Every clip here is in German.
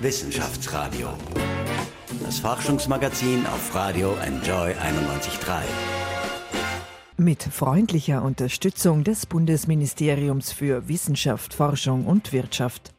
Wissenschaftsradio. Das Forschungsmagazin auf Radio Enjoy 91.3. Mit freundlicher Unterstützung des Bundesministeriums für Wissenschaft, Forschung und Wirtschaft.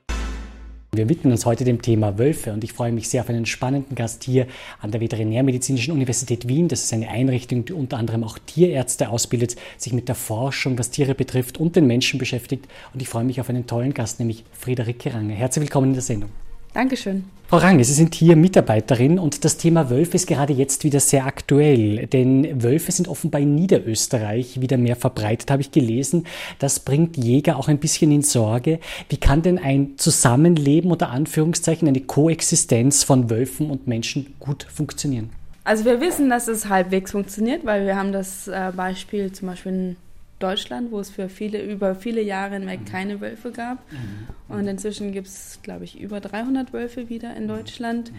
Wir widmen uns heute dem Thema Wölfe und ich freue mich sehr auf einen spannenden Gast hier an der Veterinärmedizinischen Universität Wien. Das ist eine Einrichtung, die unter anderem auch Tierärzte ausbildet, sich mit der Forschung, was Tiere betrifft und den Menschen beschäftigt. Und ich freue mich auf einen tollen Gast, nämlich Friederike Range. Herzlich willkommen in der Sendung. Dankeschön. Frau Range, Sie sind hier Mitarbeiterin und das Thema Wölfe ist gerade jetzt wieder sehr aktuell, denn Wölfe sind offenbar in Niederösterreich wieder mehr verbreitet, habe ich gelesen. Das bringt Jäger auch ein bisschen in Sorge. Wie kann denn ein Zusammenleben unter Anführungszeichen, eine Koexistenz von Wölfen und Menschen gut funktionieren? Also wir wissen, dass es halbwegs funktioniert, weil wir haben das äh, Beispiel zum Beispiel in Deutschland, wo es für viele, über viele Jahre hinweg keine Wölfe gab. Mhm. Und inzwischen gibt es, glaube ich, über 300 Wölfe wieder in Deutschland.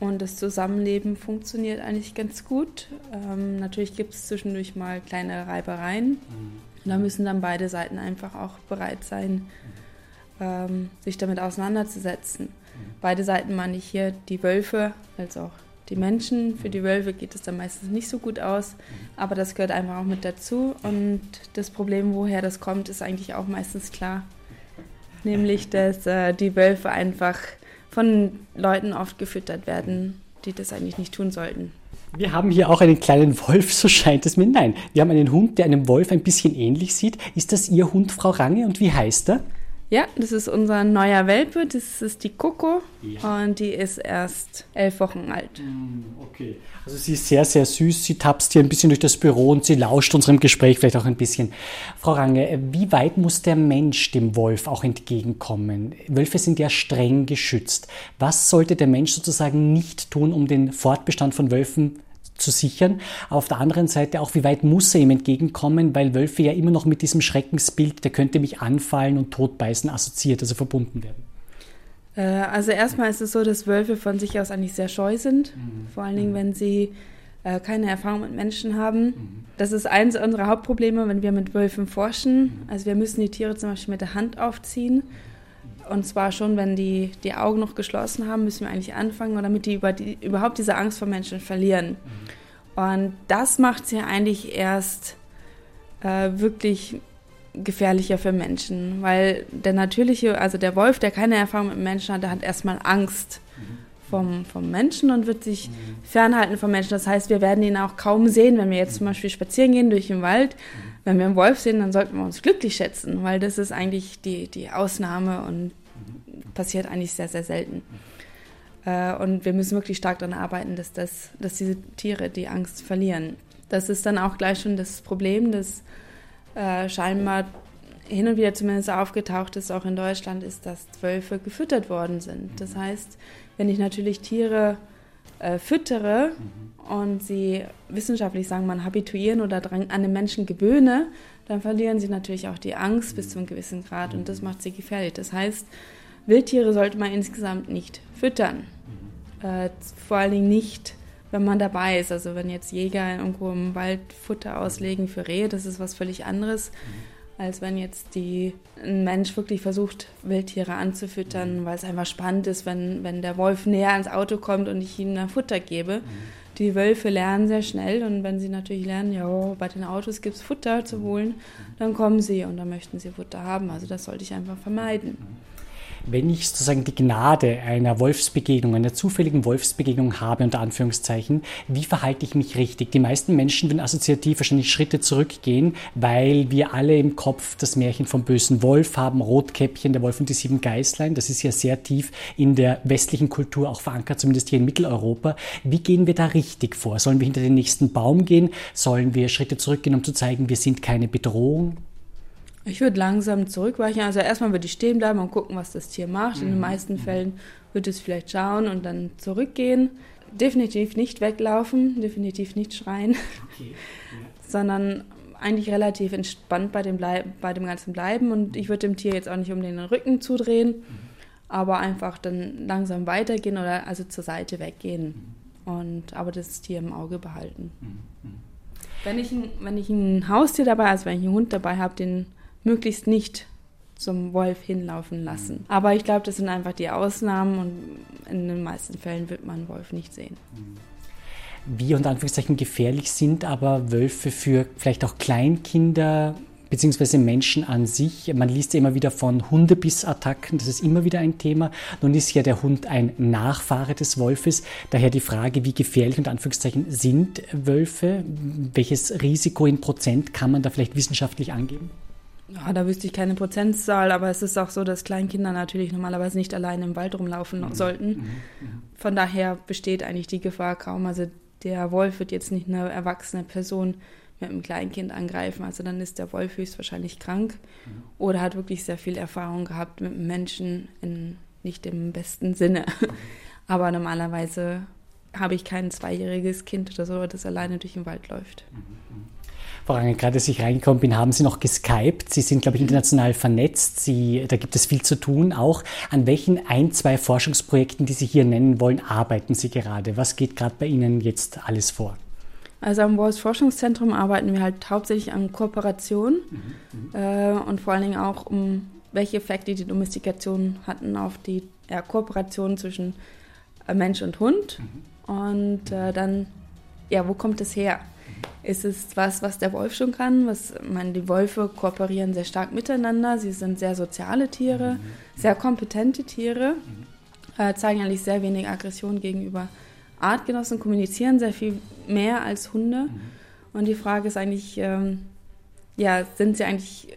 Und das Zusammenleben funktioniert eigentlich ganz gut. Ähm, natürlich gibt es zwischendurch mal kleine Reibereien. Und da müssen dann beide Seiten einfach auch bereit sein, ähm, sich damit auseinanderzusetzen. Beide Seiten meine ich hier die Wölfe als auch die Menschen. Für die Wölfe geht es dann meistens nicht so gut aus, aber das gehört einfach auch mit dazu. Und das Problem, woher das kommt, ist eigentlich auch meistens klar. Nämlich, dass äh, die Wölfe einfach von Leuten oft gefüttert werden, die das eigentlich nicht tun sollten. Wir haben hier auch einen kleinen Wolf, so scheint es mir. Nein, wir haben einen Hund, der einem Wolf ein bisschen ähnlich sieht. Ist das Ihr Hund, Frau Range, und wie heißt er? Ja, das ist unser neuer Welpe. Das ist die Coco ja. und die ist erst elf Wochen alt. Mm, okay. Also sie ist sehr, sehr süß. Sie tapst hier ein bisschen durch das Büro und sie lauscht unserem Gespräch vielleicht auch ein bisschen. Frau Range, wie weit muss der Mensch dem Wolf auch entgegenkommen? Wölfe sind ja streng geschützt. Was sollte der Mensch sozusagen nicht tun, um den Fortbestand von Wölfen zu sichern. Auf der anderen Seite auch, wie weit muss er ihm entgegenkommen, weil Wölfe ja immer noch mit diesem Schreckensbild, der könnte mich anfallen und totbeißen, assoziiert, also verbunden werden. Äh, also erstmal ist es so, dass Wölfe von sich aus eigentlich sehr scheu sind, mhm. vor allen Dingen, mhm. wenn sie äh, keine Erfahrung mit Menschen haben. Mhm. Das ist eines unserer Hauptprobleme, wenn wir mit Wölfen forschen. Mhm. Also wir müssen die Tiere zum Beispiel mit der Hand aufziehen. Und zwar schon, wenn die die Augen noch geschlossen haben, müssen wir eigentlich anfangen, damit die, über die überhaupt diese Angst vor Menschen verlieren. Und das macht sie eigentlich erst äh, wirklich gefährlicher für Menschen, weil der natürliche, also der Wolf, der keine Erfahrung mit Menschen hat, der hat erstmal Angst vom, vom Menschen und wird sich fernhalten vom Menschen. Das heißt, wir werden ihn auch kaum sehen, wenn wir jetzt zum Beispiel spazieren gehen durch den Wald. Wenn wir einen Wolf sehen, dann sollten wir uns glücklich schätzen, weil das ist eigentlich die, die Ausnahme und passiert eigentlich sehr, sehr selten. Äh, und wir müssen wirklich stark daran arbeiten, dass, das, dass diese Tiere die Angst verlieren. Das ist dann auch gleich schon das Problem, das äh, scheinbar hin und wieder zumindest aufgetaucht ist, auch in Deutschland, ist, dass Wölfe gefüttert worden sind. Das heißt, wenn ich natürlich Tiere äh, füttere mhm. und sie wissenschaftlich sagen man habituieren oder an den Menschen gewöhne, dann verlieren sie natürlich auch die Angst bis zu einem gewissen Grad und das macht sie gefährlich. Das heißt, Wildtiere sollte man insgesamt nicht füttern. Äh, vor allen Dingen nicht, wenn man dabei ist. Also wenn jetzt Jäger irgendwo im Wald Futter auslegen für Rehe, das ist was völlig anderes, als wenn jetzt die, ein Mensch wirklich versucht, Wildtiere anzufüttern, weil es einfach spannend ist, wenn, wenn der Wolf näher ans Auto kommt und ich ihm dann Futter gebe. Die Wölfe lernen sehr schnell und wenn sie natürlich lernen, ja, bei den Autos gibt es Futter zu holen, dann kommen sie und dann möchten sie Futter haben. Also das sollte ich einfach vermeiden wenn ich sozusagen die Gnade einer Wolfsbegegnung, einer zufälligen Wolfsbegegnung habe, unter Anführungszeichen, wie verhalte ich mich richtig? Die meisten Menschen würden assoziativ wahrscheinlich Schritte zurückgehen, weil wir alle im Kopf das Märchen vom bösen Wolf haben, Rotkäppchen, der Wolf und die sieben Geißlein. Das ist ja sehr tief in der westlichen Kultur auch verankert, zumindest hier in Mitteleuropa. Wie gehen wir da richtig vor? Sollen wir hinter den nächsten Baum gehen? Sollen wir Schritte zurückgehen, um zu zeigen, wir sind keine Bedrohung? Ich würde langsam zurückweichen. Also erstmal würde ich stehen bleiben und gucken, was das Tier macht. In den mhm. meisten Fällen würde es vielleicht schauen und dann zurückgehen. Definitiv nicht weglaufen, definitiv nicht schreien, okay. ja. sondern eigentlich relativ entspannt bei dem, bei dem Ganzen bleiben. Und ich würde dem Tier jetzt auch nicht um den Rücken zudrehen, mhm. aber einfach dann langsam weitergehen oder also zur Seite weggehen. Mhm. Und aber das Tier im Auge behalten. Mhm. mhm. Wenn ich, ein, wenn ich ein Haustier dabei, also wenn ich einen Hund dabei habe, den möglichst nicht zum Wolf hinlaufen lassen. Aber ich glaube, das sind einfach die Ausnahmen und in den meisten Fällen wird man einen Wolf nicht sehen. Wie unter Anführungszeichen gefährlich sind aber Wölfe für vielleicht auch Kleinkinder beziehungsweise Menschen an sich. Man liest ja immer wieder von Hundebissattacken, das ist immer wieder ein Thema. Nun ist ja der Hund ein Nachfahre des Wolfes. Daher die Frage, wie gefährlich unter Anführungszeichen sind Wölfe? Welches Risiko in Prozent kann man da vielleicht wissenschaftlich angeben? Ja, da wüsste ich keine Prozentzahl, aber es ist auch so, dass Kleinkinder natürlich normalerweise nicht alleine im Wald rumlaufen mhm. sollten. Mhm. mhm. Von daher besteht eigentlich die Gefahr kaum. Also der Wolf wird jetzt nicht eine erwachsene Person mit einem Kleinkind angreifen. Also dann ist der Wolf höchstwahrscheinlich krank mhm. oder hat wirklich sehr viel Erfahrung gehabt mit Menschen in nicht im besten Sinne. Mhm. Aber normalerweise habe ich kein zweijähriges Kind oder so, das alleine durch den Wald läuft. Mhm. Mhm. Range, gerade als ich reingekommen bin, haben Sie noch geskypt. Sie sind, glaube ich, international vernetzt. Sie, da gibt es viel zu tun auch. An welchen ein, zwei Forschungsprojekten, die Sie hier nennen wollen, arbeiten Sie gerade? Was geht gerade bei Ihnen jetzt alles vor? Also am Walls Forschungszentrum arbeiten wir halt hauptsächlich an Kooperation mhm, äh, und vor allen Dingen auch um welche Effekte die Domestikation hatten auf die ja, Kooperation zwischen äh, Mensch und Hund. Mhm. Und äh, dann, ja, wo kommt es her? Ist es was, was der Wolf schon kann? Was, meine, die Wölfe kooperieren sehr stark miteinander. Sie sind sehr soziale Tiere, mhm. sehr kompetente Tiere, mhm. äh, zeigen eigentlich sehr wenig Aggression gegenüber Artgenossen kommunizieren sehr viel mehr als Hunde. Mhm. Und die Frage ist eigentlich, ähm, ja, sind sie eigentlich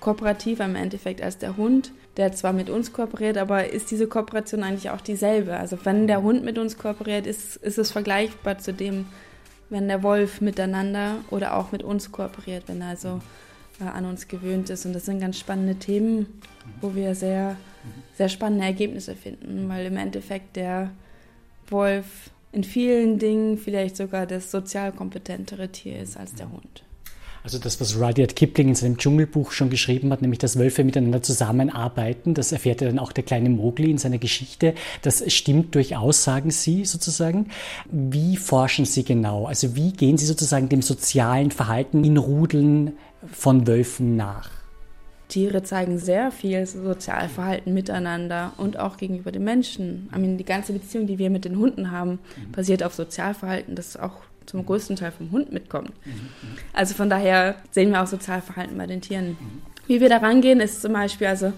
kooperativ im Endeffekt als der Hund, der zwar mit uns kooperiert, aber ist diese Kooperation eigentlich auch dieselbe? Also wenn der Hund mit uns kooperiert, ist, ist es vergleichbar zu dem, wenn der Wolf miteinander oder auch mit uns kooperiert, wenn er also äh, an uns gewöhnt ist. Und das sind ganz spannende Themen, wo wir sehr, sehr spannende Ergebnisse finden, weil im Endeffekt der Wolf in vielen Dingen vielleicht sogar das sozial kompetentere Tier ist als der Hund. Also das, was Rudyard Kipling in seinem Dschungelbuch schon geschrieben hat, nämlich dass Wölfe miteinander zusammenarbeiten, das erfährt ja dann auch der kleine Mowgli in seiner Geschichte. Das stimmt durchaus, sagen Sie sozusagen. Wie forschen Sie genau? Also wie gehen Sie sozusagen dem sozialen Verhalten in Rudeln von Wölfen nach? Tiere zeigen sehr viel Sozialverhalten miteinander und auch gegenüber den Menschen. I mean, die ganze Beziehung, die wir mit den Hunden haben, basiert auf Sozialverhalten, das auch zum größten Teil vom Hund mitkommt. Also von daher sehen wir auch Sozialverhalten bei den Tieren. Wie wir da rangehen, ist zum Beispiel, also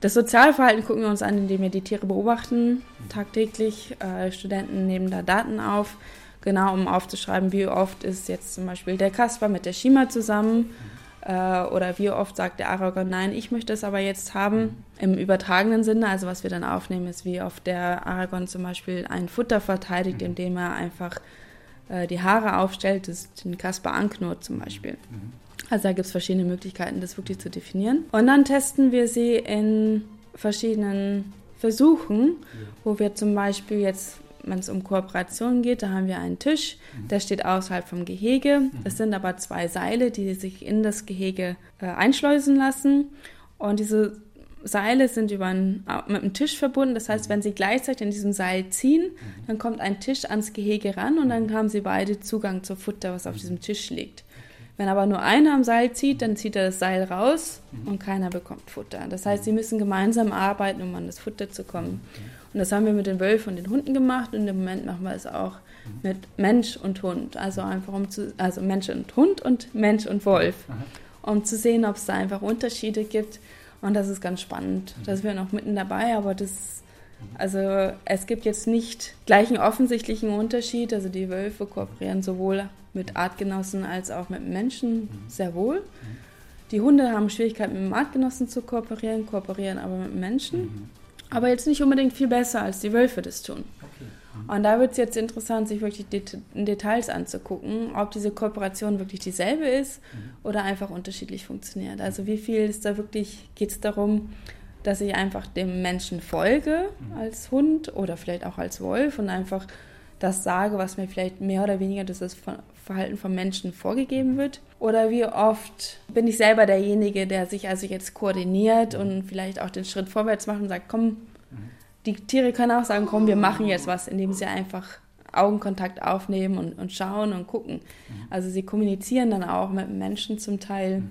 das Sozialverhalten gucken wir uns an, indem wir die Tiere beobachten, tagtäglich. Äh, Studenten nehmen da Daten auf, genau um aufzuschreiben, wie oft ist jetzt zum Beispiel der Kasper mit der Shima zusammen äh, oder wie oft sagt der Aragon, nein, ich möchte es aber jetzt haben, im übertragenen Sinne. Also was wir dann aufnehmen, ist, wie oft der Aragon zum Beispiel ein Futter verteidigt, indem er einfach äh, die Haare aufstellt, das den Kasper anknurrt zum Beispiel. Also da gibt es verschiedene Möglichkeiten, das wirklich zu definieren. Und dann testen wir sie in verschiedenen Versuchen, wo wir zum Beispiel jetzt wenn es um Kooperation geht, da haben wir einen Tisch, der steht außerhalb vom Gehege. Es sind aber zwei Seile, die sich in das Gehege äh, einschleusen lassen. Und diese Seile sind über einen, mit einem Tisch verbunden. Das heißt, wenn sie gleichzeitig in diesem Seil ziehen, dann kommt ein Tisch ans Gehege ran und dann haben sie beide Zugang zu Futter, was auf diesem Tisch liegt. Wenn aber nur einer am Seil zieht, dann zieht er das Seil raus und keiner bekommt Futter. Das heißt, sie müssen gemeinsam arbeiten, um an das Futter zu kommen. Und das haben wir mit den Wölfen und den Hunden gemacht und im Moment machen wir es auch mit Mensch und Hund. Also einfach um zu, also Mensch und Hund und Mensch und Wolf. Um zu sehen, ob es da einfach Unterschiede gibt. Und das ist ganz spannend. Da sind wir noch mitten dabei, aber das, also es gibt jetzt nicht gleich einen offensichtlichen Unterschied. Also die Wölfe kooperieren sowohl mit Artgenossen als auch mit Menschen sehr wohl. Die Hunde haben Schwierigkeiten mit Artgenossen zu kooperieren, kooperieren aber mit Menschen aber jetzt nicht unbedingt viel besser, als die Wölfe das tun. Und da wird es jetzt interessant, sich wirklich Det Details anzugucken, ob diese Kooperation wirklich dieselbe ist mhm. oder einfach unterschiedlich funktioniert. Also wie viel ist da wirklich, geht es darum, dass ich einfach dem Menschen folge mhm. als Hund oder vielleicht auch als Wolf und einfach das sage, was mir vielleicht mehr oder weniger das Verhalten von Menschen vorgegeben wird? Oder wie oft bin ich selber derjenige, der sich also jetzt koordiniert und vielleicht auch den Schritt vorwärts macht und sagt, komm, die Tiere können auch sagen, komm, wir machen jetzt was, indem sie einfach Augenkontakt aufnehmen und, und schauen und gucken. Also sie kommunizieren dann auch mit Menschen zum Teil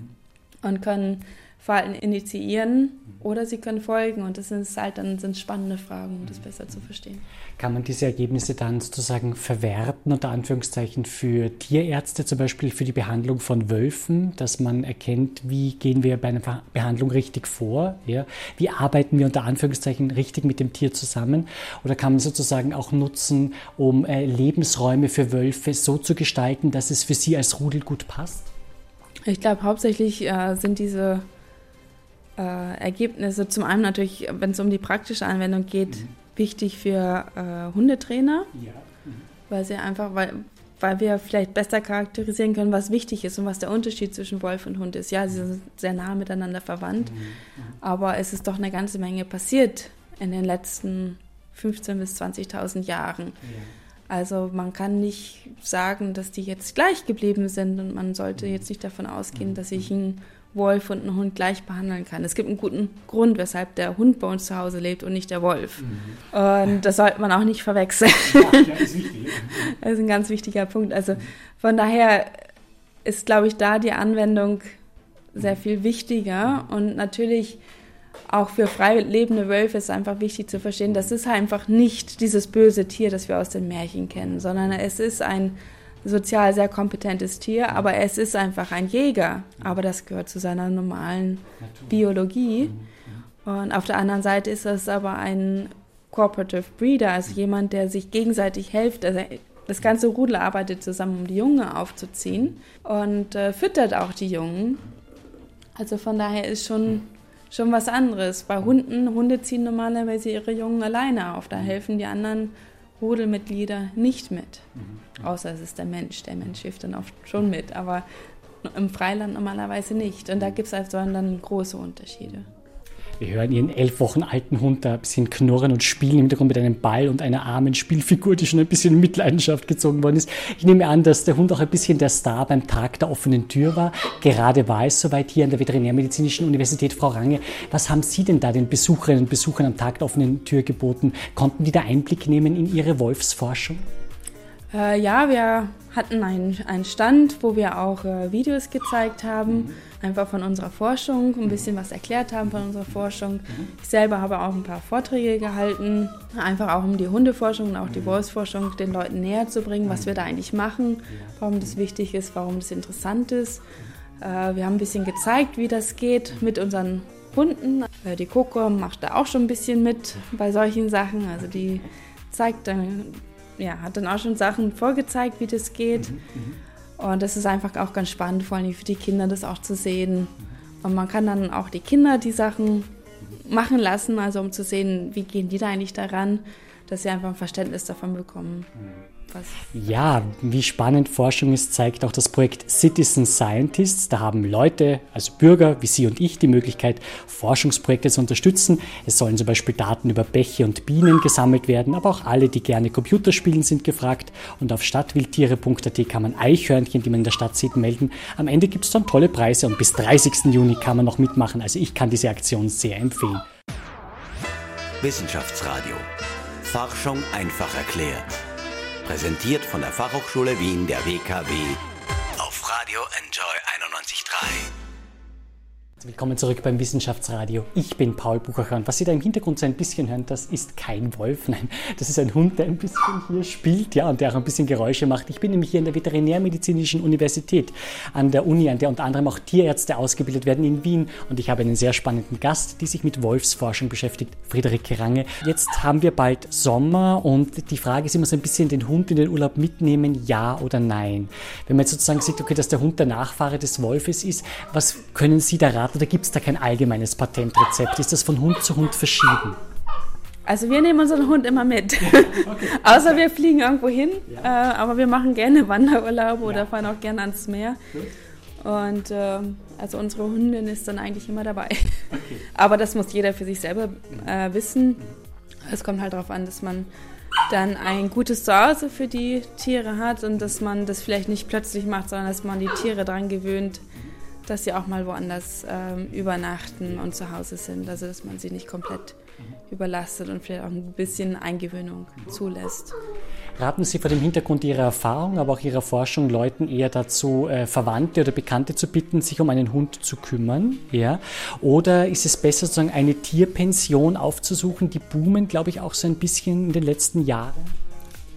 und können Verhalten initiieren oder sie können folgen. Und das sind halt dann sind spannende Fragen, um das besser zu verstehen. Kann man diese Ergebnisse dann sozusagen verwerten, unter Anführungszeichen, für Tierärzte, zum Beispiel für die Behandlung von Wölfen, dass man erkennt, wie gehen wir bei einer Behandlung richtig vor? Ja? Wie arbeiten wir unter Anführungszeichen richtig mit dem Tier zusammen? Oder kann man sozusagen auch nutzen, um äh, Lebensräume für Wölfe so zu gestalten, dass es für sie als Rudel gut passt? Ich glaube, hauptsächlich äh, sind diese äh, Ergebnisse zum einen natürlich, wenn es um die praktische Anwendung geht, mhm. wichtig für äh, Hundetrainer, ja. mhm. weil sie einfach, weil, weil wir vielleicht besser charakterisieren können, was wichtig ist und was der Unterschied zwischen Wolf und Hund ist. Ja, sie sind sehr nah miteinander verwandt, mhm. mhm. aber es ist doch eine ganze Menge passiert in den letzten 15.000 bis 20.000 Jahren. Ja. Also man kann nicht sagen, dass die jetzt gleich geblieben sind und man sollte mhm. jetzt nicht davon ausgehen, dass ich ein Wolf und einen Hund gleich behandeln kann. Es gibt einen guten Grund, weshalb der Hund bei uns zu Hause lebt und nicht der Wolf. Mhm. Und das sollte man auch nicht verwechseln. Ja, das ist wichtig. Das ist ein ganz wichtiger Punkt. Also von daher ist, glaube ich, da die Anwendung sehr mhm. viel wichtiger. Und natürlich auch für frei lebende Wölfe ist einfach wichtig zu verstehen, das ist einfach nicht dieses böse Tier, das wir aus den Märchen kennen, sondern es ist ein sozial sehr kompetentes Tier, aber es ist einfach ein Jäger. Aber das gehört zu seiner normalen Biologie. Mhm, Und auf der anderen Seite ist es aber ein Cooperative Breeder, also jemand, der sich gegenseitig hilft. Also das ganze Rudel arbeitet zusammen, um die Jungen aufzuziehen und äh, füttert auch die Jungen. Also von daher ist schon, schon was anderes. Bei Hunden, Hunde ziehen normalerweise ihre Jungen alleine auf. Da helfen die anderen Rudelmitglieder nicht mit. Mhm. Außer es ist der Mensch. Der Mensch hilft dann oft schon mit, aber im Freiland normalerweise nicht. Und da gibt es also dann große Unterschiede. Wir hören ihren elf Wochen alten Hund da ein bisschen knurren und spielen im Hintergrund mit einem Ball und einer armen Spielfigur, die schon ein bisschen in Mitleidenschaft gezogen worden ist. Ich nehme an, dass der Hund auch ein bisschen der Star beim Tag der offenen Tür war. Gerade war es soweit hier an der Veterinärmedizinischen Universität. Frau Range, was haben Sie denn da den Besucherinnen und Besuchern am Tag der offenen Tür geboten? Konnten die da Einblick nehmen in Ihre Wolfsforschung? Äh, ja, wir hatten einen, Stand, wo wir auch äh, Videos gezeigt haben, mhm. Einfach von unserer Forschung, ein bisschen was erklärt haben von unserer Forschung. Mhm. Ich selber habe auch ein paar Vorträge gehalten, einfach auch um die Hundeforschung und auch die Wolfsforschung den Leuten näher zu bringen, was wir da eigentlich machen, warum das wichtig ist, warum das interessant ist. Äh, wir haben ein bisschen gezeigt, wie das geht mit unseren Hunden. Äh, die Coco macht da auch schon ein bisschen mit bei solchen Sachen, also die zeigt dann ja, hat dann auch schon Sachen vorgezeigt, wie das geht. Mhm, mhm, und das ist einfach auch ganz spannend, vor allem für die Kinder das auch zu sehen. Und man kann dann auch die Kinder die Sachen machen lassen, also um zu sehen, wie gehen die da eigentlich daran, dass sie einfach ein Verständnis davon bekommen. Mhm. Ja, wie spannend Forschung ist, zeigt auch das Projekt Citizen Scientists. Da haben Leute, also Bürger wie Sie und ich, die Möglichkeit, Forschungsprojekte zu unterstützen. Es sollen zum Beispiel Daten über Bäche und Bienen gesammelt werden, aber auch alle, die gerne Computer spielen, sind gefragt. Und auf stadtwildtiere.at kann man Eichhörnchen, die man in der Stadt sieht, melden. Am Ende gibt es dann tolle Preise und bis 30. Juni kann man noch mitmachen. Also ich kann diese Aktion sehr empfehlen. Wissenschaftsradio. Forschung einfach erklärt. Präsentiert von der Fachhochschule Wien der WKW auf Radio Enjoy 91.3. Willkommen zurück beim Wissenschaftsradio. Ich bin Paul Buchacher und was Sie da im Hintergrund so ein bisschen hören, das ist kein Wolf, nein, das ist ein Hund, der ein bisschen hier spielt, ja, und der auch ein bisschen Geräusche macht. Ich bin nämlich hier an der Veterinärmedizinischen Universität, an der Uni, an der unter anderem auch Tierärzte ausgebildet werden in Wien und ich habe einen sehr spannenden Gast, die sich mit Wolfsforschung beschäftigt, Friederike Range. Jetzt haben wir bald Sommer und die Frage ist immer so ein bisschen, den Hund in den Urlaub mitnehmen, ja oder nein? Wenn man jetzt sozusagen sieht, okay, dass der Hund der Nachfahre des Wolfes ist, was können Sie da raten? Oder gibt es da kein allgemeines Patentrezept? Ist das von Hund zu Hund verschieden? Also wir nehmen unseren Hund immer mit. Okay. Außer wir fliegen irgendwo hin. Ja. Äh, aber wir machen gerne Wanderurlaube ja. oder fahren auch gerne ans Meer. Gut. Und äh, also unsere Hündin ist dann eigentlich immer dabei. Okay. Aber das muss jeder für sich selber äh, wissen. Es kommt halt darauf an, dass man dann ein gutes Zuhause für die Tiere hat und dass man das vielleicht nicht plötzlich macht, sondern dass man die Tiere daran gewöhnt, dass sie auch mal woanders ähm, übernachten und zu Hause sind. Also dass man sie nicht komplett mhm. überlastet und vielleicht auch ein bisschen Eingewöhnung zulässt. Raten Sie vor dem Hintergrund Ihrer Erfahrung, aber auch Ihrer Forschung Leuten eher dazu, äh, Verwandte oder Bekannte zu bitten, sich um einen Hund zu kümmern? Ja? Oder ist es besser, sozusagen eine Tierpension aufzusuchen? Die boomen, glaube ich, auch so ein bisschen in den letzten Jahren.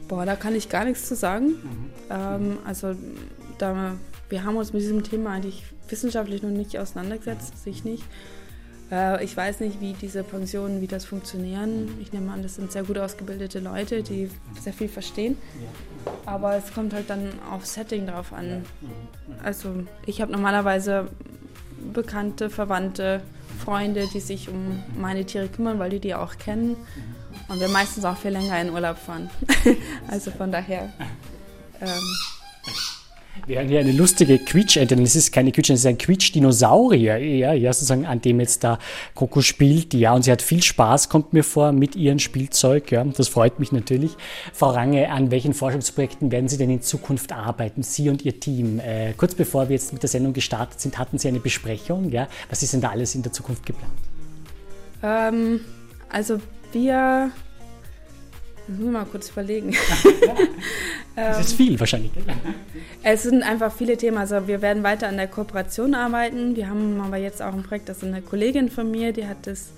Boah, da kann ich gar nichts zu sagen. Mhm. Ähm, also da, wir haben uns mit diesem Thema eigentlich wissenschaftlich noch nicht auseinandergesetzt, sich nicht. Äh, ich weiß nicht, wie diese Pensionen, wie das funktionieren. Ich nehme an, das sind sehr gut ausgebildete Leute, die sehr viel verstehen. Aber es kommt halt dann auf Setting drauf an. Also ich habe normalerweise Bekannte, Verwandte, Freunde, die sich um meine Tiere kümmern, weil die die auch kennen. Und wir meistens auch viel länger in Urlaub fahren. also von daher. Ähm, wir haben hier eine lustige Quietschente, das ist keine Quietschente, es ist ein Quietschdinosaurier, ja, ja, sozusagen, an dem jetzt da Coco spielt, ja, und sie hat viel Spaß, kommt mir vor, mit ihrem Spielzeug, ja, das freut mich natürlich. Frau Range, an welchen Forschungsprojekten werden Sie denn in Zukunft arbeiten, Sie und Ihr Team? Äh, kurz bevor wir jetzt mit der Sendung gestartet sind, hatten Sie eine Besprechung, ja, was ist denn da alles in der Zukunft geplant? Ähm, also wir muss mal kurz überlegen. das ist viel wahrscheinlich. Es sind einfach viele Themen. Also wir werden weiter an der Kooperation arbeiten. Wir haben aber jetzt auch ein Projekt, das ist eine Kollegin von mir, die hat das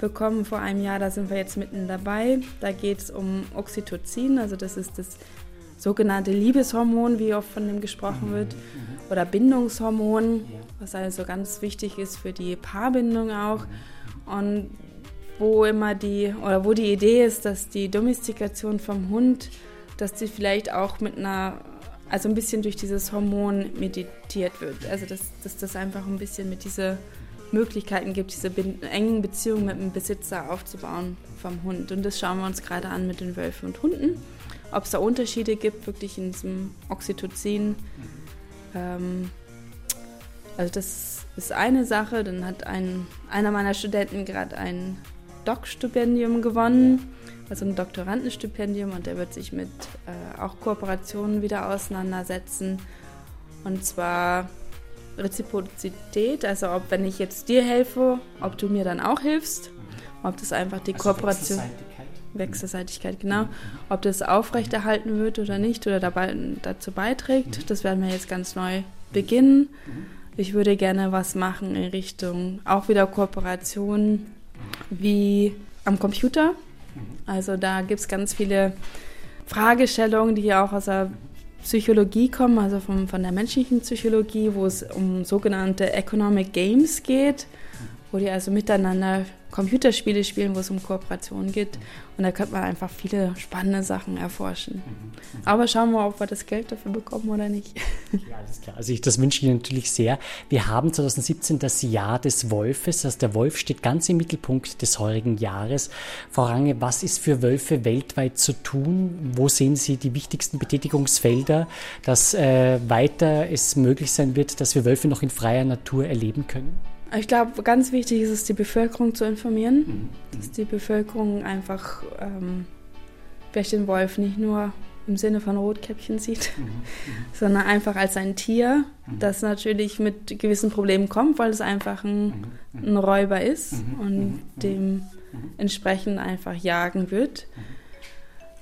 bekommen vor einem Jahr. Da sind wir jetzt mitten dabei. Da geht es um Oxytocin. Also das ist das sogenannte Liebeshormon, wie oft von dem gesprochen wird, oder Bindungshormon, was also ganz wichtig ist für die Paarbindung auch. Und wo immer die, oder wo die Idee ist, dass die Domestikation vom Hund, dass die vielleicht auch mit einer, also ein bisschen durch dieses Hormon meditiert wird. Also dass, dass das einfach ein bisschen mit diesen Möglichkeiten gibt, diese engen Beziehungen mit dem Besitzer aufzubauen vom Hund. Und das schauen wir uns gerade an mit den Wölfen und Hunden. Ob es da Unterschiede gibt, wirklich in diesem Oxytocin. Ähm, also das ist eine Sache. Dann hat ein, einer meiner Studenten gerade ein Doc-Stipendium gewonnen, also ein Doktorandenstipendium und der wird sich mit äh, auch Kooperationen wieder auseinandersetzen. Und zwar Reziprozität, also ob wenn ich jetzt dir helfe, ob du mir dann auch hilfst, ob das einfach die also Kooperation. Wechselseitigkeit. Wechselseitigkeit, genau. Ob das aufrechterhalten wird oder nicht oder dabei, dazu beiträgt, mhm. das werden wir jetzt ganz neu beginnen. Mhm. Ich würde gerne was machen in Richtung auch wieder Kooperation wie am Computer. Also da gibt es ganz viele Fragestellungen, die auch aus der Psychologie kommen, also vom, von der menschlichen Psychologie, wo es um sogenannte Economic Games geht, wo die also miteinander Computerspiele spielen, wo es um Kooperation geht. Und da könnte man einfach viele spannende Sachen erforschen. Aber schauen wir, ob wir das Geld dafür bekommen oder nicht. Ja, alles klar. Also ich, das wünsche ich Ihnen natürlich sehr. Wir haben 2017 das Jahr des Wolfes. Also der Wolf steht ganz im Mittelpunkt des heurigen Jahres. Frau Range, was ist für Wölfe weltweit zu tun? Wo sehen Sie die wichtigsten Betätigungsfelder, dass äh, weiter es möglich sein wird, dass wir Wölfe noch in freier Natur erleben können? Ich glaube, ganz wichtig ist es, die Bevölkerung zu informieren, mhm. dass die Bevölkerung einfach ähm, vielleicht den Wolf nicht nur im Sinne von Rotkäppchen sieht, mhm. mhm. sondern einfach als ein Tier, mhm. das natürlich mit gewissen Problemen kommt, weil es einfach ein, mhm. mhm. ein Räuber ist und dem entsprechend einfach jagen wird.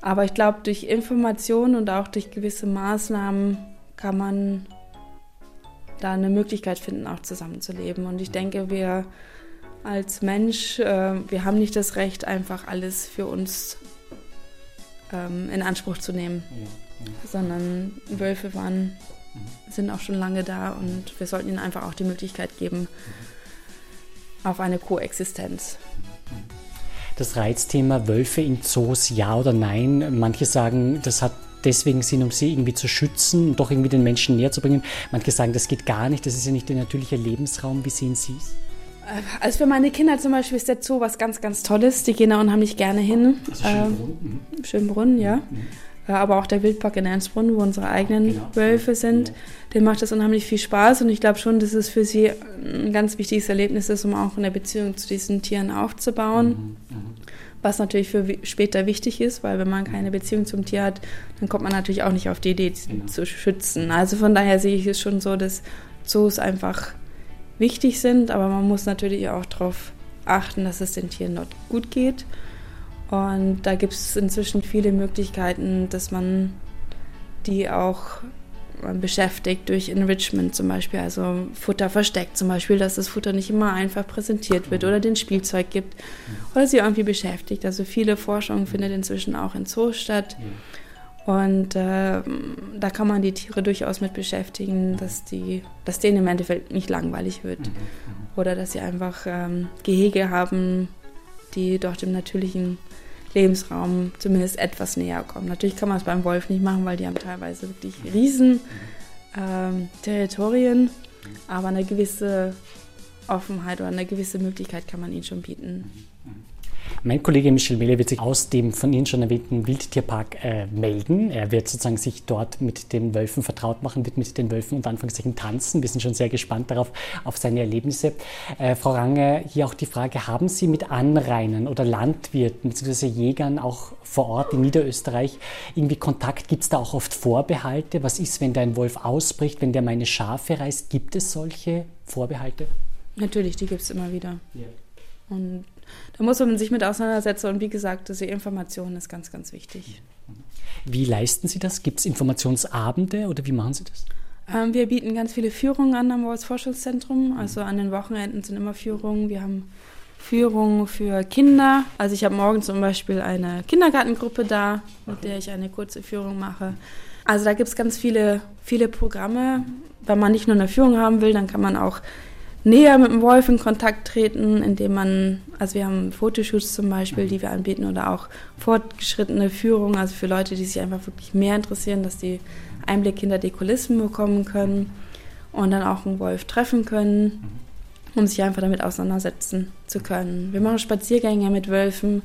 Aber ich glaube, durch Informationen und auch durch gewisse Maßnahmen kann man da eine Möglichkeit finden, auch zusammenzuleben. Und ich denke, wir als Mensch, äh, wir haben nicht das Recht, einfach alles für uns ähm, in Anspruch zu nehmen, ja, ja. sondern Wölfe waren, mhm. sind auch schon lange da und wir sollten ihnen einfach auch die Möglichkeit geben auf eine Koexistenz. Das Reizthema Wölfe in Zoos, ja oder nein? Manche sagen, das hat deswegen sind, um sie irgendwie zu schützen und doch irgendwie den Menschen näher zu bringen. Manche sagen, das geht gar nicht, das ist ja nicht der natürliche Lebensraum. Wie sehen Sie es? Äh, also für meine Kinder zum Beispiel ist der Zoo was ganz, ganz Tolles. Die gehen da unheimlich gerne hin. Also Schönbrunn. Äh, Schönbrunn, ja. Mhm. Äh, aber auch der Wildpark in Ernstbrunn, wo unsere eigenen genau. Wölfe sind, genau. dem macht das unheimlich viel Spaß. Und ich glaube schon, dass es für sie ein ganz wichtiges Erlebnis ist, um auch eine Beziehung zu diesen Tieren aufzubauen. Mhm. Mhm was natürlich für später wichtig ist, weil wenn man keine Beziehung zum Tier hat, dann kommt man natürlich auch nicht auf die Idee genau. zu schützen. Also von daher sehe ich es schon so, dass Zoos einfach wichtig sind, aber man muss natürlich auch darauf achten, dass es den Tieren dort gut geht. Und da gibt es inzwischen viele Möglichkeiten, dass man die auch beschäftigt durch Enrichment zum Beispiel, also Futter versteckt zum Beispiel, dass das Futter nicht immer einfach präsentiert wird oder den Spielzeug gibt oder sie irgendwie beschäftigt. Also viele Forschung findet inzwischen auch in Zoos statt. Und äh, da kann man die Tiere durchaus mit beschäftigen, dass, die, dass denen im Endeffekt nicht langweilig wird. Oder dass sie einfach ähm, Gehege haben, die doch dem natürlichen Lebensraum zumindest etwas näher kommen. Natürlich kann man es beim Wolf nicht machen, weil die haben teilweise wirklich riesen ähm, Territorien, aber eine gewisse Offenheit oder eine gewisse Möglichkeit kann man ihnen schon bieten. Mein Kollege Michel Mehle wird sich aus dem von Ihnen schon erwähnten Wildtierpark äh, melden. Er wird sozusagen sich dort mit den Wölfen vertraut machen, wird mit den Wölfen unter Anführungszeichen tanzen. Wir sind schon sehr gespannt darauf, auf seine Erlebnisse. Äh, Frau Range, hier auch die Frage, haben Sie mit Anrainern oder Landwirten bzw. Jägern auch vor Ort in Niederösterreich irgendwie Kontakt? Gibt es da auch oft Vorbehalte? Was ist, wenn da ein Wolf ausbricht, wenn der meine Schafe reißt? Gibt es solche Vorbehalte? Natürlich, die gibt es immer wieder. Ja. Und da muss man sich mit auseinandersetzen und wie gesagt, diese Information ist ganz, ganz wichtig. Wie leisten Sie das? Gibt es Informationsabende oder wie machen Sie das? Ähm, wir bieten ganz viele Führungen an am Wolfs Forschungszentrum. Also an den Wochenenden sind immer Führungen. Wir haben Führungen für Kinder. Also ich habe morgen zum Beispiel eine Kindergartengruppe da, mit der ich eine kurze Führung mache. Also da gibt es ganz viele, viele Programme. Wenn man nicht nur eine Führung haben will, dann kann man auch näher mit dem Wolf in Kontakt treten, indem man, also wir haben Fotoshoots zum Beispiel, die wir anbieten oder auch fortgeschrittene Führungen, also für Leute, die sich einfach wirklich mehr interessieren, dass die Einblick hinter die Kulissen bekommen können und dann auch einen Wolf treffen können, um sich einfach damit auseinandersetzen zu können. Wir machen Spaziergänge mit Wölfen.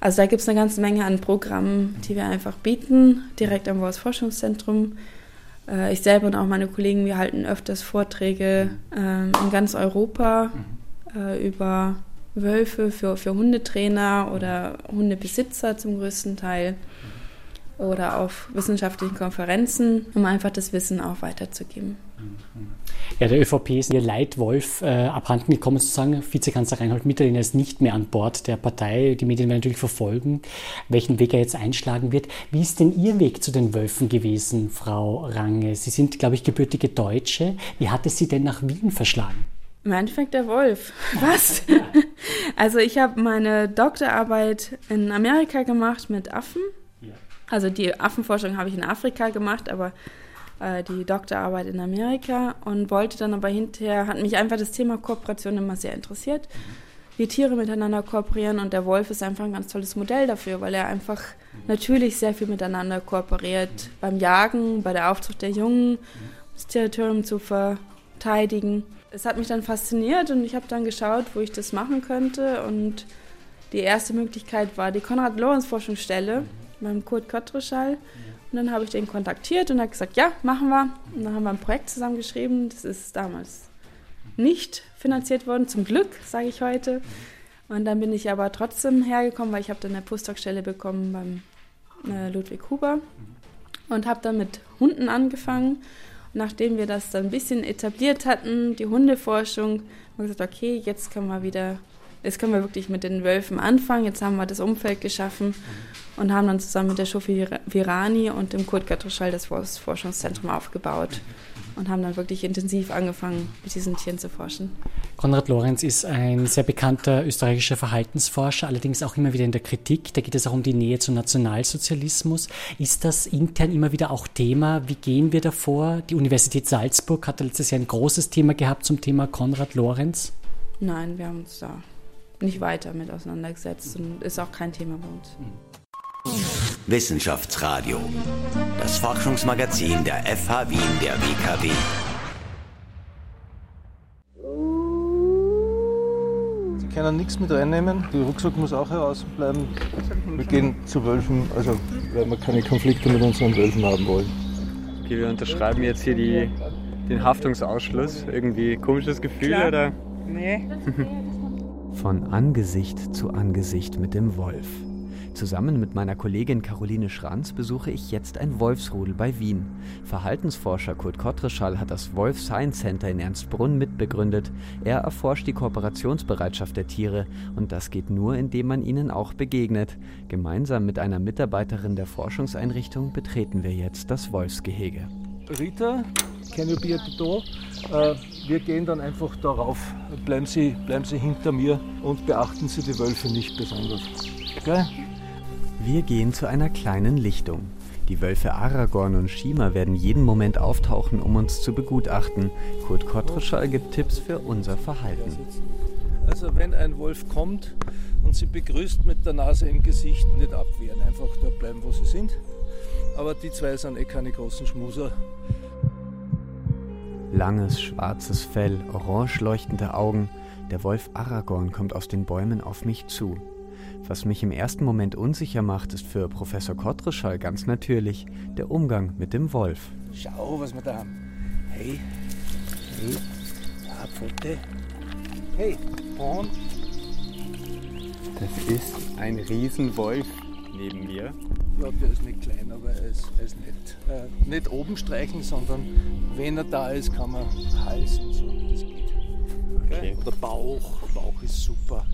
Also da gibt es eine ganze Menge an Programmen, die wir einfach bieten, direkt am Wolfsforschungszentrum. Äh, ich selber und auch meine Kollegen, wir halten öfters Vorträge äh, in ganz Europa mhm. äh, über Wölfe für, für Hundetrainer oder Hundebesitzer zum größten Teil oder auf wissenschaftlichen Konferenzen, um einfach das Wissen auch weiterzugeben. Ja, der ÖVP ist ihr Leitwolf äh, abhanden gekommen, sozusagen. Vizekanzler Reinhold Mitterlehner ist nicht mehr an Bord der Partei. Die Medien werden natürlich verfolgen, welchen Weg er jetzt einschlagen wird. Wie ist denn Ihr Weg zu den Wölfen gewesen, Frau Range? Sie sind, glaube ich, gebürtige Deutsche. Wie hat es Sie denn nach Wien verschlagen? Im Endeffekt der Wolf. Was? also ich habe meine Doktorarbeit in Amerika gemacht mit Affen also die Affenforschung habe ich in Afrika gemacht, aber äh, die Doktorarbeit in Amerika und wollte dann aber hinterher, hat mich einfach das Thema Kooperation immer sehr interessiert, wie Tiere miteinander kooperieren und der Wolf ist einfach ein ganz tolles Modell dafür, weil er einfach natürlich sehr viel miteinander kooperiert beim Jagen, bei der Aufzucht der Jungen, das Territorium zu verteidigen. Es hat mich dann fasziniert und ich habe dann geschaut, wo ich das machen könnte und die erste Möglichkeit war die Konrad-Lorenz-Forschungsstelle beim Kurt Kottreschall. Und dann habe ich den kontaktiert und er hat gesagt, ja, machen wir. Und dann haben wir ein Projekt zusammengeschrieben. Das ist damals nicht finanziert worden, zum Glück, sage ich heute. Und dann bin ich aber trotzdem hergekommen, weil ich habe dann eine Postdoc-Stelle bekommen beim äh, Ludwig Huber und habe dann mit Hunden angefangen. Und nachdem wir das dann ein bisschen etabliert hatten, die Hundeforschung, haben wir gesagt, okay, jetzt können wir wieder, jetzt können wir wirklich mit den Wölfen anfangen. Jetzt haben wir das Umfeld geschaffen und haben dann zusammen mit der Shofi Virani und dem Kurt Götterschall das Forschungszentrum aufgebaut und haben dann wirklich intensiv angefangen, mit diesen Tieren zu forschen. Konrad Lorenz ist ein sehr bekannter österreichischer Verhaltensforscher, allerdings auch immer wieder in der Kritik. Da geht es auch um die Nähe zum Nationalsozialismus. Ist das intern immer wieder auch Thema? Wie gehen wir davor? Die Universität Salzburg hatte letztes Jahr ein großes Thema gehabt zum Thema Konrad Lorenz. Nein, wir haben uns da nicht weiter mit auseinandergesetzt und ist auch kein Thema bei uns. Mhm. Wissenschaftsradio. Das Forschungsmagazin der FH Wien der WKW. Sie können nichts mit reinnehmen. Der Rucksack muss auch herausbleiben. Wir gehen zu Wölfen, also weil wir keine Konflikte mit unseren Wölfen haben wollen. Okay, wir unterschreiben jetzt hier die, den Haftungsausschluss. Irgendwie komisches Gefühl, Klar. oder? Nee. Von Angesicht zu Angesicht mit dem Wolf. Zusammen mit meiner Kollegin Caroline Schranz besuche ich jetzt ein Wolfsrudel bei Wien. Verhaltensforscher Kurt Kottreschall hat das Wolf Science Center in Ernstbrunn mitbegründet. Er erforscht die Kooperationsbereitschaft der Tiere und das geht nur, indem man ihnen auch begegnet. Gemeinsam mit einer Mitarbeiterin der Forschungseinrichtung betreten wir jetzt das Wolfsgehege. Rita, can you be at the door? Äh, wir gehen dann einfach darauf. Bleiben Sie, bleiben Sie hinter mir und beachten Sie die Wölfe nicht besonders. Okay? Wir gehen zu einer kleinen Lichtung. Die Wölfe Aragorn und Shima werden jeden Moment auftauchen, um uns zu begutachten. Kurt Kottreschall gibt Tipps für unser Verhalten. Also wenn ein Wolf kommt und sie begrüßt mit der Nase im Gesicht, nicht abwehren, einfach da bleiben, wo sie sind. Aber die zwei sind eh keine großen Schmuser. Langes, schwarzes Fell, orange leuchtende Augen. Der Wolf Aragorn kommt aus den Bäumen auf mich zu. Was mich im ersten Moment unsicher macht, ist für Professor Kottreschall ganz natürlich der Umgang mit dem Wolf. Schau, was wir da haben. Hey, hey, ja, Pfote. Hey, und? Das ist ein Riesenwolf neben mir. Ja, der ist nicht klein, aber er ist, er ist nett. Äh, nicht oben streichen, sondern wenn er da ist, kann man Hals und so, das geht. Okay. Oder Bauch, Bauch ist super.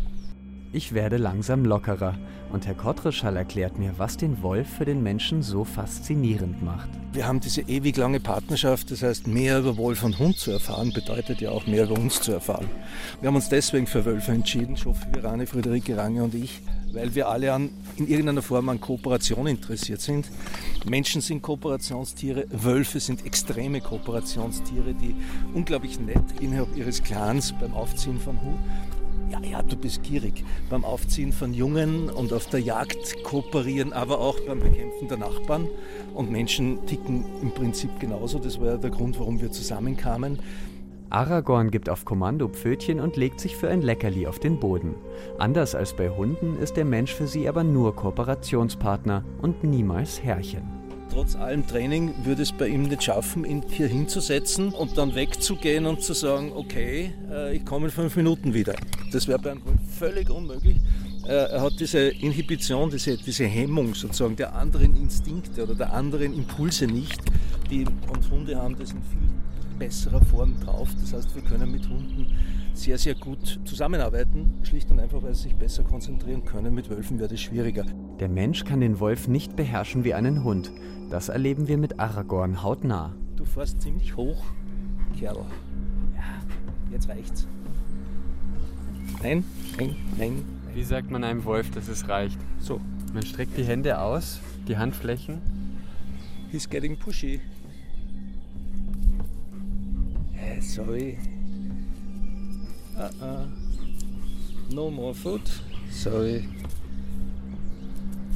Ich werde langsam lockerer und Herr Kottreschall erklärt mir, was den Wolf für den Menschen so faszinierend macht. Wir haben diese ewig lange Partnerschaft, das heißt, mehr über Wolf und Hund zu erfahren, bedeutet ja auch mehr über uns zu erfahren. Wir haben uns deswegen für Wölfe entschieden, Schoffi Virane, Friederike Range und ich, weil wir alle an, in irgendeiner Form an Kooperation interessiert sind. Menschen sind Kooperationstiere, Wölfe sind extreme Kooperationstiere, die unglaublich nett innerhalb ihres Clans beim Aufziehen von Hut ja, ja, du bist gierig. Beim Aufziehen von Jungen und auf der Jagd kooperieren, aber auch beim Bekämpfen der Nachbarn. Und Menschen ticken im Prinzip genauso. Das war ja der Grund, warum wir zusammenkamen. Aragorn gibt auf Kommando Pfötchen und legt sich für ein Leckerli auf den Boden. Anders als bei Hunden ist der Mensch für sie aber nur Kooperationspartner und niemals Herrchen. Trotz allem Training würde es bei ihm nicht schaffen, ihn hier hinzusetzen und dann wegzugehen und zu sagen, okay, äh, ich komme in fünf Minuten wieder. Das wäre bei einem Hund völlig unmöglich. Äh, er hat diese Inhibition, diese, diese Hemmung sozusagen der anderen Instinkte oder der anderen Impulse nicht. Die, und Hunde haben das in viel besserer Form drauf. Das heißt, wir können mit Hunden sehr, sehr gut zusammenarbeiten, schlicht und einfach, weil sie sich besser konzentrieren können. Mit Wölfen wäre das schwieriger. Der Mensch kann den Wolf nicht beherrschen wie einen Hund. Das erleben wir mit Aragorn hautnah. Du fährst ziemlich hoch, Kerl. Ja, jetzt reicht's. Nein, nein, nein. Wie sagt man einem Wolf, dass es reicht? So. Man streckt die Hände aus, die Handflächen. He's getting pushy. Yeah, sorry. Uh-uh. No more food. Sorry.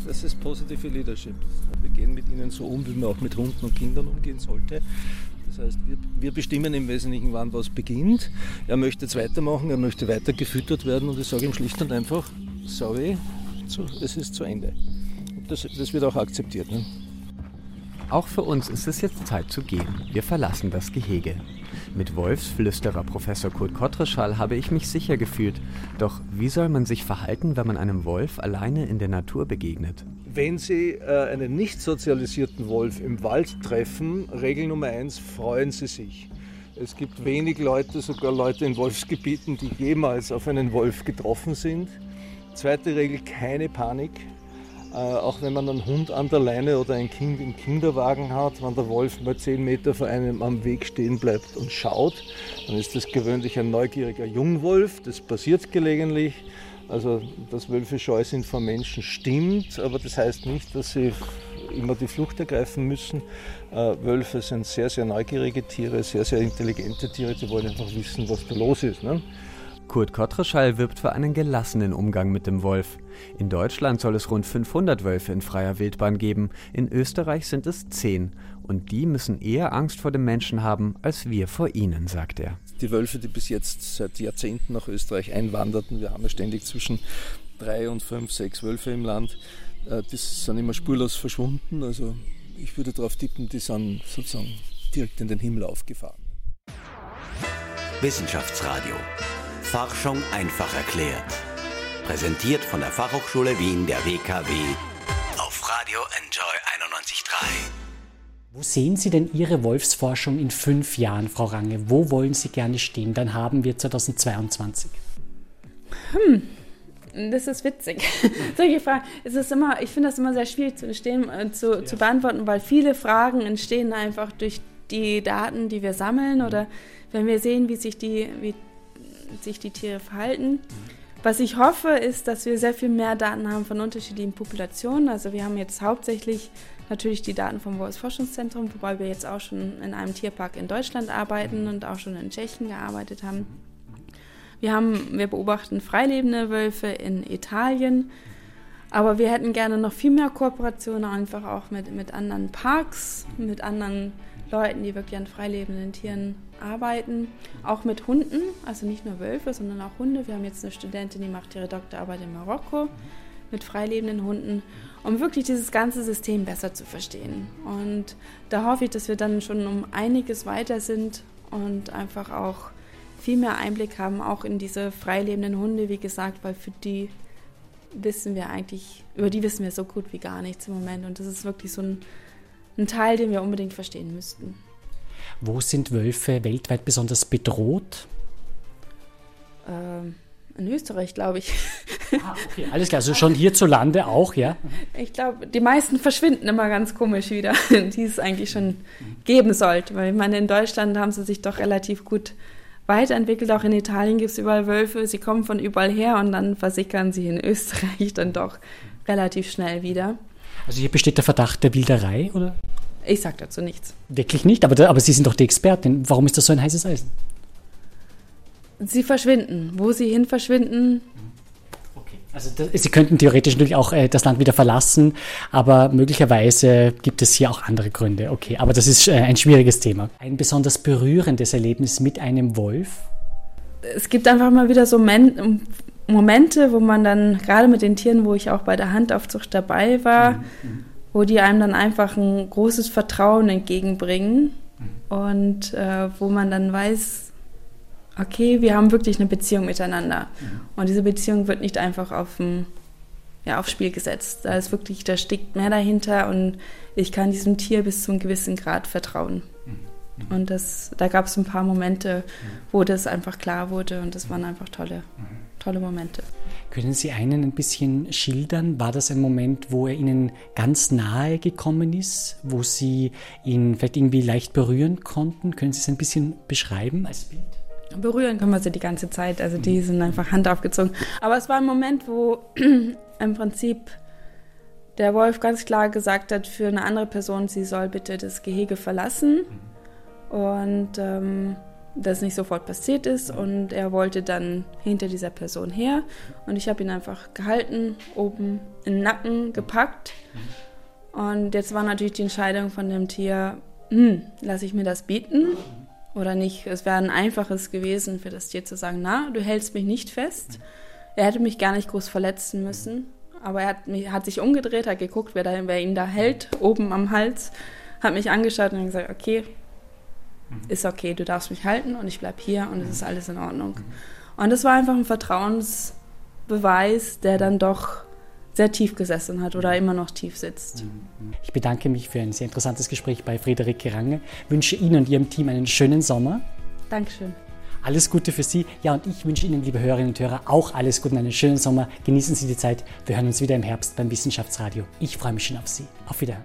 Das ist positive Leadership. Wir gehen mit ihnen so um, wie man auch mit Hunden und Kindern umgehen sollte. Das heißt, wir, wir, bestimmen im Wesentlichen, wann was beginnt. Er möchte jetzt weitermachen, er möchte weiter gefüttert werden und ich sage ihm schlicht und einfach, sorry, es ist zu Ende. Das, das wird auch akzeptiert. Ne? Auch für uns ist es jetzt Zeit zu gehen. Wir verlassen das Gehege. Mit Wolfsflüsterer Professor Kurt Kottreschall habe ich mich sicher gefühlt. Doch wie soll man sich verhalten, wenn man einem Wolf alleine in der Natur begegnet? Wenn Sie äh, einen nicht sozialisierten Wolf im Wald treffen, Regel Nummer eins, freuen Sie sich. Es gibt wenig Leute, sogar Leute in Wolfsgebieten, die jemals auf einen Wolf getroffen sind. Zweite Regel, keine Panik. Äh, auch wenn man einen Hund an der Leine oder ein Kind im Kinderwagen hat, wenn der Wolf mal zehn Meter vor einem am Weg stehen bleibt und schaut, dann ist das gewöhnlich ein neugieriger Jungwolf. Das passiert gelegentlich. Also, dass Wölfe scheu sind vor Menschen, stimmt, aber das heißt nicht, dass sie immer die Flucht ergreifen müssen. Äh, Wölfe sind sehr, sehr neugierige Tiere, sehr, sehr intelligente Tiere, die wollen einfach wissen, was da los ist. Ne? Kurt Kottreschall wirbt für einen gelassenen Umgang mit dem Wolf. In Deutschland soll es rund 500 Wölfe in freier Wildbahn geben, in Österreich sind es 10. Und die müssen eher Angst vor dem Menschen haben, als wir vor ihnen, sagt er. Die Wölfe, die bis jetzt seit Jahrzehnten nach Österreich einwanderten, wir haben ja ständig zwischen drei und fünf, sechs Wölfe im Land, äh, die sind immer spurlos verschwunden. Also ich würde darauf tippen, die sind sozusagen direkt in den Himmel aufgefahren. Wissenschaftsradio. Forschung einfach erklärt. Präsentiert von der Fachhochschule Wien der WKW auf Radio Enjoy 91.3. Wo sehen Sie denn Ihre Wolfsforschung in fünf Jahren, Frau Range? Wo wollen Sie gerne stehen? Dann haben wir 2022. Hm, das ist witzig. Solche Fragen. Es ist immer, ich finde das immer sehr schwierig zu, stehen, äh, zu, ja. zu beantworten, weil viele Fragen entstehen einfach durch die Daten, die wir sammeln oder wenn wir sehen, wie sich die, wie sich die Tiere verhalten. Was ich hoffe, ist, dass wir sehr viel mehr Daten haben von unterschiedlichen Populationen. Also wir haben jetzt hauptsächlich natürlich die Daten vom Wolfsforschungszentrum, wobei wir jetzt auch schon in einem Tierpark in Deutschland arbeiten und auch schon in Tschechien gearbeitet haben. Wir, haben, wir beobachten freilebende Wölfe in Italien, aber wir hätten gerne noch viel mehr Kooperationen, einfach auch mit, mit anderen Parks, mit anderen Leuten, die wirklich an freilebenden Tieren arbeiten, auch mit Hunden, also nicht nur Wölfe, sondern auch Hunde. Wir haben jetzt eine Studentin, die macht ihre Doktorarbeit in Marokko mit freilebenden Hunden, um wirklich dieses ganze System besser zu verstehen. Und da hoffe ich, dass wir dann schon um einiges weiter sind und einfach auch viel mehr Einblick haben, auch in diese freilebenden Hunde, wie gesagt, weil für die wissen wir eigentlich, über die wissen wir so gut wie gar nichts im Moment. Und das ist wirklich so ein ein Teil, den wir unbedingt verstehen müssten. Wo sind Wölfe weltweit besonders bedroht? Ähm, in Österreich, glaube ich. Ah, okay, alles klar. Also schon hierzulande auch, ja? Ich glaube, die meisten verschwinden immer ganz komisch wieder, die es eigentlich schon geben sollte. Weil ich meine, in Deutschland haben sie sich doch relativ gut weiterentwickelt. Auch in Italien gibt es überall Wölfe. Sie kommen von überall her und dann versickern sie in Österreich dann doch relativ schnell wieder. Also hier besteht der Verdacht der Wilderei, oder? Ich sage dazu nichts. Wirklich nicht? Aber, aber Sie sind doch die Expertin. Warum ist das so ein heißes Eisen? Sie verschwinden. Wo sie hin verschwinden, Okay. Also das, Sie könnten theoretisch natürlich auch äh, das Land wieder verlassen, aber möglicherweise gibt es hier auch andere Gründe. Okay, aber das ist äh, ein schwieriges Thema. Ein besonders berührendes Erlebnis mit einem Wolf? Es gibt einfach mal wieder so Men Momente, wo man dann, gerade mit den Tieren, wo ich auch bei der Handaufzucht dabei war, mhm. wo die einem dann einfach ein großes Vertrauen entgegenbringen mhm. und äh, wo man dann weiß, okay, wir haben wirklich eine Beziehung miteinander. Mhm. Und diese Beziehung wird nicht einfach auf ein, ja, aufs Spiel gesetzt. Da ist wirklich, da steckt mehr dahinter und ich kann diesem Tier bis zu einem gewissen Grad vertrauen. Mhm. Und das, da gab es ein paar Momente, wo das einfach klar wurde und das waren einfach tolle tolle Momente. Können Sie einen ein bisschen schildern? War das ein Moment, wo er Ihnen ganz nahe gekommen ist, wo Sie ihn vielleicht irgendwie leicht berühren konnten? Können Sie es ein bisschen beschreiben als Bild? Berühren können wir sie die ganze Zeit, also die sind einfach Hand aufgezogen. Aber es war ein Moment, wo im Prinzip der Wolf ganz klar gesagt hat für eine andere Person, sie soll bitte das Gehege verlassen. Und ähm, das nicht sofort passiert ist. Und er wollte dann hinter dieser Person her. Und ich habe ihn einfach gehalten, oben in den Nacken gepackt. Und jetzt war natürlich die Entscheidung von dem Tier, hm, lasse ich mir das bieten? Oder nicht. Es wäre ein einfaches gewesen für das Tier zu sagen, na, du hältst mich nicht fest. Er hätte mich gar nicht groß verletzen müssen, aber er hat, mich, hat sich umgedreht, hat geguckt, wer, da, wer ihn da hält, oben am Hals, hat mich angeschaut und gesagt, okay, ist okay, du darfst mich halten und ich bleibe hier und es ist alles in Ordnung. Und das war einfach ein Vertrauensbeweis, der dann doch sehr tief gesessen hat oder immer noch tief sitzt. Ich bedanke mich für ein sehr interessantes Gespräch bei Friederike Range, wünsche Ihnen und Ihrem Team einen schönen Sommer. Dankeschön. Alles Gute für Sie. Ja, und ich wünsche Ihnen, liebe Hörerinnen und Hörer, auch alles Gute und einen schönen Sommer. Genießen Sie die Zeit. Wir hören uns wieder im Herbst beim Wissenschaftsradio. Ich freue mich schon auf Sie. Auf Wiederhören.